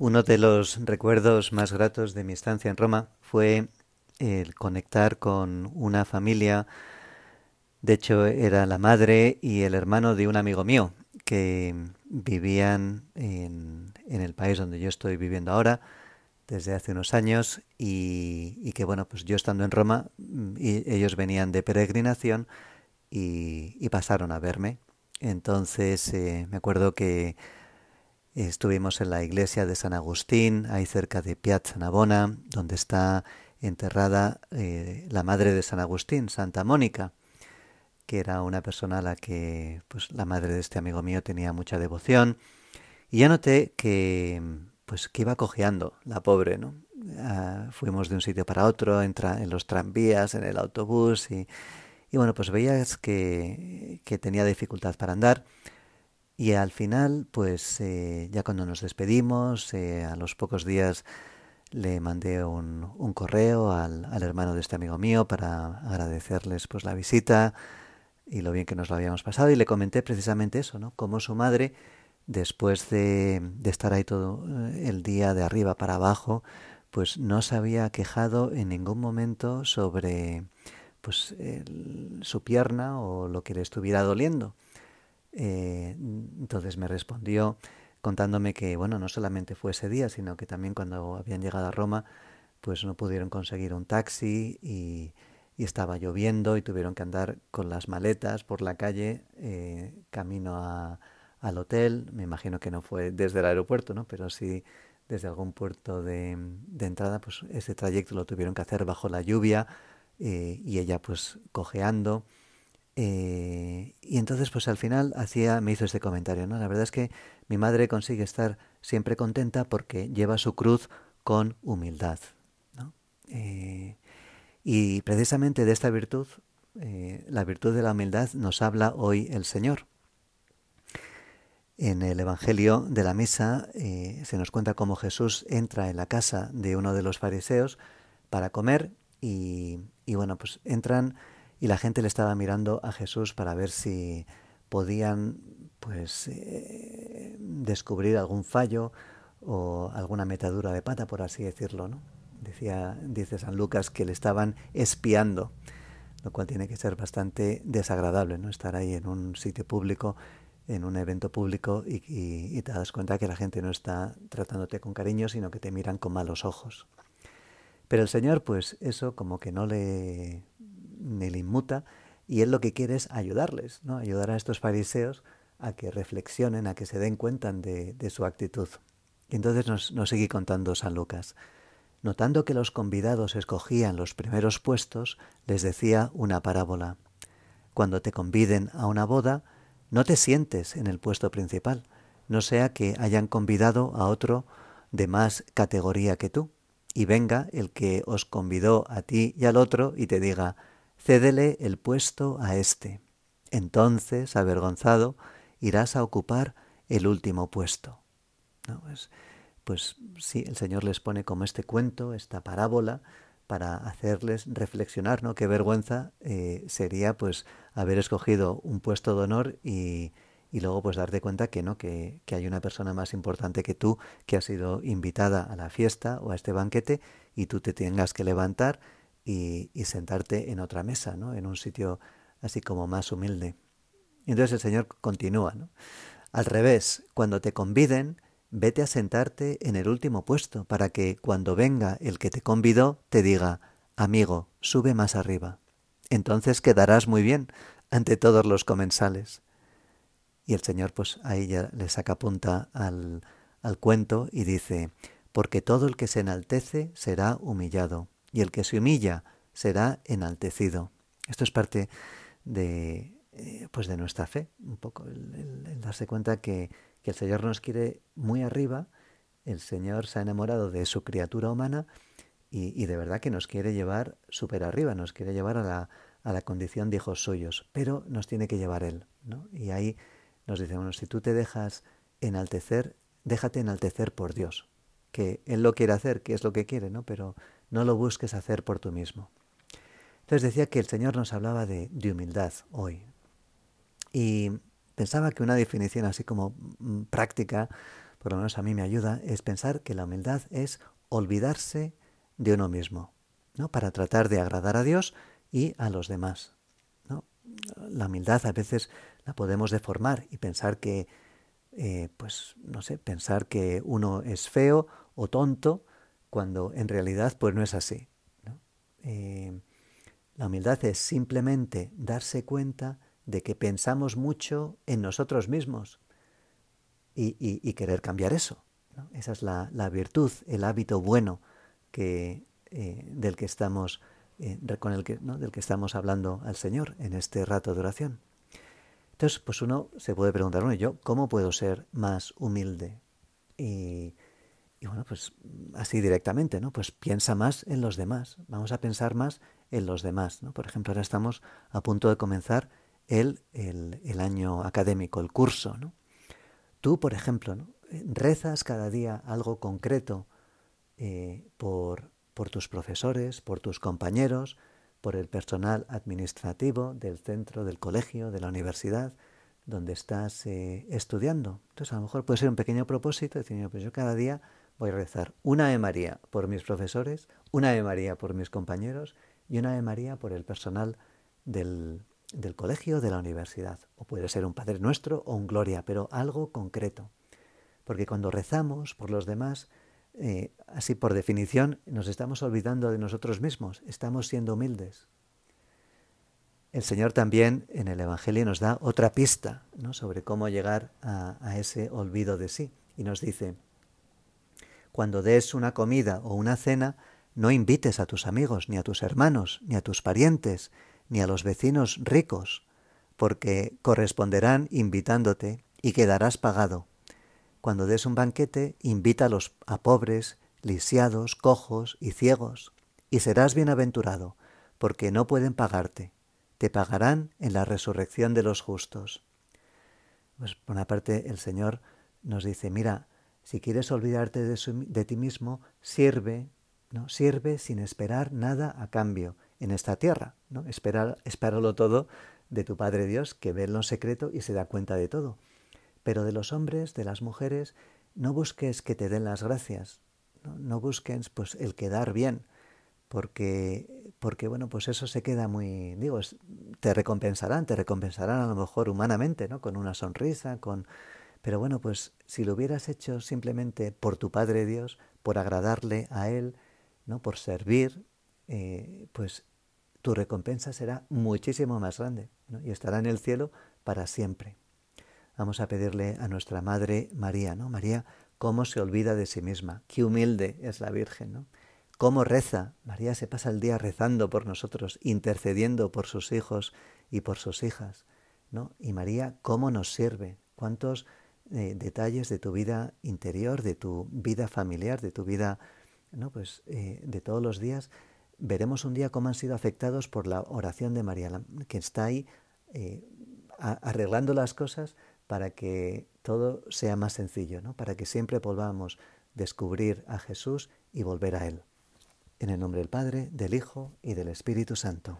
Uno de los recuerdos más gratos de mi estancia en Roma fue el conectar con una familia, de hecho era la madre y el hermano de un amigo mío que vivían en, el país donde yo estoy viviendo ahora desde hace unos años y, que bueno, pues yo estando en Roma y ellos venían de peregrinación y, pasaron a verme. Entonces eh, me acuerdo que Estuvimos en la iglesia de San Agustín, ahí cerca de Piazza Navona, donde está enterrada eh, la madre de San Agustín, Santa Mónica, que era una persona a la que pues, la madre de este amigo mío tenía mucha devoción. Y ya noté que, pues, que iba cojeando la pobre, ¿no? Ah, fuimos de un sitio para otro, entra en los tranvías, en el autobús y, y bueno, pues veías que, que tenía dificultad para andar. Y al final, pues eh, ya cuando nos despedimos, eh, a los pocos días le mandé un, un correo al, al, hermano de este amigo mío para agradecerles pues la visita y lo bien que nos lo habíamos pasado y le comenté precisamente eso, ¿no? Como su madre, después de, de estar ahí todo eh, el día de arriba para abajo, pues no se había quejado en ningún momento sobre pues su pierna o lo que le estuviera doliendo. Eh, entonces me respondió contándome que, bueno, no solamente fue ese día, sino que también cuando habían llegado a Roma, pues no pudieron conseguir un taxi y, estaba lloviendo y tuvieron que andar con las maletas por la calle eh, camino al hotel. Me imagino que no fue desde el aeropuerto, ¿no? Pero sí desde algún puerto de, de entrada, pues ese trayecto lo tuvieron que hacer bajo la lluvia eh, y ella pues cojeando. Eh, y entonces, pues al final hacía, me hizo este comentario, ¿no? La verdad es que mi madre consigue estar siempre contenta porque lleva su cruz con humildad, ¿no? Eh, y precisamente de esta virtud, eh, la virtud de la humildad, nos habla hoy el Señor. En el Evangelio de la Misa se nos cuenta cómo Jesús entra en la casa de uno de los fariseos para comer y, y bueno, pues entran y la gente le estaba mirando a Jesús para ver si podían pues eh, descubrir algún fallo o alguna metadura de pata, por así decirlo, ¿no? Decía, dice San Lucas que le estaban espiando, lo cual tiene que ser bastante desagradable, ¿no? Estar ahí en un sitio público, en un evento público y, y te das cuenta que la gente no está tratándote con cariño, sino que te miran con malos ojos. Pero el Señor, pues eso como que no le ni le inmuta, y él lo que quiere es ayudarles, ¿no? ayudar a estos fariseos a que reflexionen, a que se den cuenta de, su actitud. Y entonces nos, nos sigue contando San Lucas. Notando que los convidados escogían los primeros puestos, les decía una parábola. Cuando te conviden a una boda, no te sientes en el puesto principal, no sea que hayan convidado a otro de más categoría que tú, y venga el que os convidó a ti y al otro y te diga, cédele el puesto a éste. Entonces, avergonzado, irás a ocupar el último puesto. ¿No? Pues, pues sí, el Señor les pone como este cuento, esta parábola, para hacerles reflexionar, ¿no? Qué vergüenza eh, sería pues haber escogido un puesto de honor y, y luego pues darte cuenta que no, que, que, hay una persona más importante que tú que ha sido invitada a la fiesta o a este banquete y tú te tengas que levantar y, sentarte en otra mesa, ¿no? en un sitio así como más humilde. Entonces el Señor continúa. Al revés, cuando te conviden, vete a sentarte en el último puesto para que cuando venga el que te convidó te diga, amigo, sube más arriba. Entonces quedarás muy bien ante todos los comensales. Y el Señor pues ahí ya le saca punta al, al cuento y dice, porque todo el que se enaltece será humillado, y el que se humilla será enaltecido. Esto es parte de, eh, pues de nuestra fe, un poco, el, darse cuenta que, el Señor nos quiere muy arriba, el Señor se ha enamorado de su criatura humana y, de verdad que nos quiere llevar súper arriba, nos quiere llevar a la, a la condición de hijos suyos, pero nos tiene que llevar Él. ¿no? Y ahí nos dice, bueno, si tú te dejas enaltecer, déjate enaltecer por Dios, que Él lo quiere hacer, que es lo que quiere, ¿no? Pero no lo busques hacer por tú mismo. Entonces decía que el Señor nos hablaba de, humildad hoy. Y pensaba que una definición así como mm, práctica por lo menos a mí me ayuda, es pensar que la humildad es olvidarse de uno mismo, ¿no? Para tratar de agradar a Dios y a los demás. ¿no? La humildad a veces la podemos deformar y pensar que, eh, pues, no sé, pensar que uno es feo o tonto cuando en realidad pues no es así. Eh, la humildad es simplemente darse cuenta de que pensamos mucho en nosotros mismos y, querer cambiar eso. Esa es la, virtud, el hábito bueno que, eh, del que estamos eh, con el que, del que estamos hablando al Señor en este rato de oración. Entonces, pues uno se puede preguntar, bueno, yo, ¿cómo puedo ser más humilde? Y bueno, pues así directamente, ¿no? Pues piensa más en los demás. Vamos a pensar más en los demás, ¿no? Por ejemplo, ahora estamos a punto de comenzar el, el, año académico, el curso, ¿no? Tú, por ejemplo, ¿no? rezas cada día algo concreto eh, por, por tus profesores, por tus compañeros, por el personal administrativo del centro, del colegio, de la universidad, donde estás eh, estudiando. Entonces, a lo mejor puede ser un pequeño propósito, decir, pues yo cada día voy a rezar una de María por mis profesores, una de María por mis compañeros y una de María por el personal del, del colegio, de la universidad. O puede ser un Padre Nuestro o un Gloria, pero algo concreto. Porque cuando rezamos por los demás, eh, así por definición, nos estamos olvidando de nosotros mismos, estamos siendo humildes. El Señor también en el Evangelio nos da otra pista sobre cómo llegar a, ese olvido de sí. Y nos dice, cuando des una comida o una cena, no invites a tus amigos, ni a tus hermanos, ni a tus parientes, ni a los vecinos ricos, porque corresponderán invitándote y quedarás pagado cuando des un banquete, invita a, pobres, lisiados, cojos y ciegos, y serás bienaventurado, porque no pueden pagarte. Te pagarán en la resurrección de los justos. Pues por una parte el Señor nos dice, mira, si quieres olvidarte de, ti mismo, sirve, ¿no? Sirve sin esperar nada a cambio en esta tierra, ¿no? Esperar, espéralo todo de tu Padre Dios, que ve lo secreto y se da cuenta de todo. Pero de los hombres, de las mujeres, no busques que te den las gracias, no, busques pues el quedar bien, porque, porque bueno, pues eso se queda muy, digo, te recompensarán, te recompensarán a lo mejor humanamente, ¿no? Con una sonrisa, con... Pero bueno, pues si lo hubieras hecho simplemente por tu Padre Dios, por agradarle a Él, ¿no? Por servir, eh, pues tu recompensa será muchísimo más grande y estará en el cielo para siempre. Vamos a pedirle a nuestra Madre María, ¿no? María, cómo se olvida de sí misma, qué humilde es la Virgen, ¿no? Cómo reza. María se pasa el día rezando por nosotros, intercediendo por sus hijos y por sus hijas, ¿no? Y María, cómo nos sirve, cuántos eh, detalles de tu vida interior, de tu vida familiar, de tu vida, ¿no? Pues eh, de todos los días, veremos un día cómo han sido afectados por la oración de María, que está ahí eh, arreglando las cosas para que todo sea más sencillo, ¿no? para que siempre volvamos a descubrir a Jesús y volver a Él. En el nombre del Padre, del Hijo y del Espíritu Santo.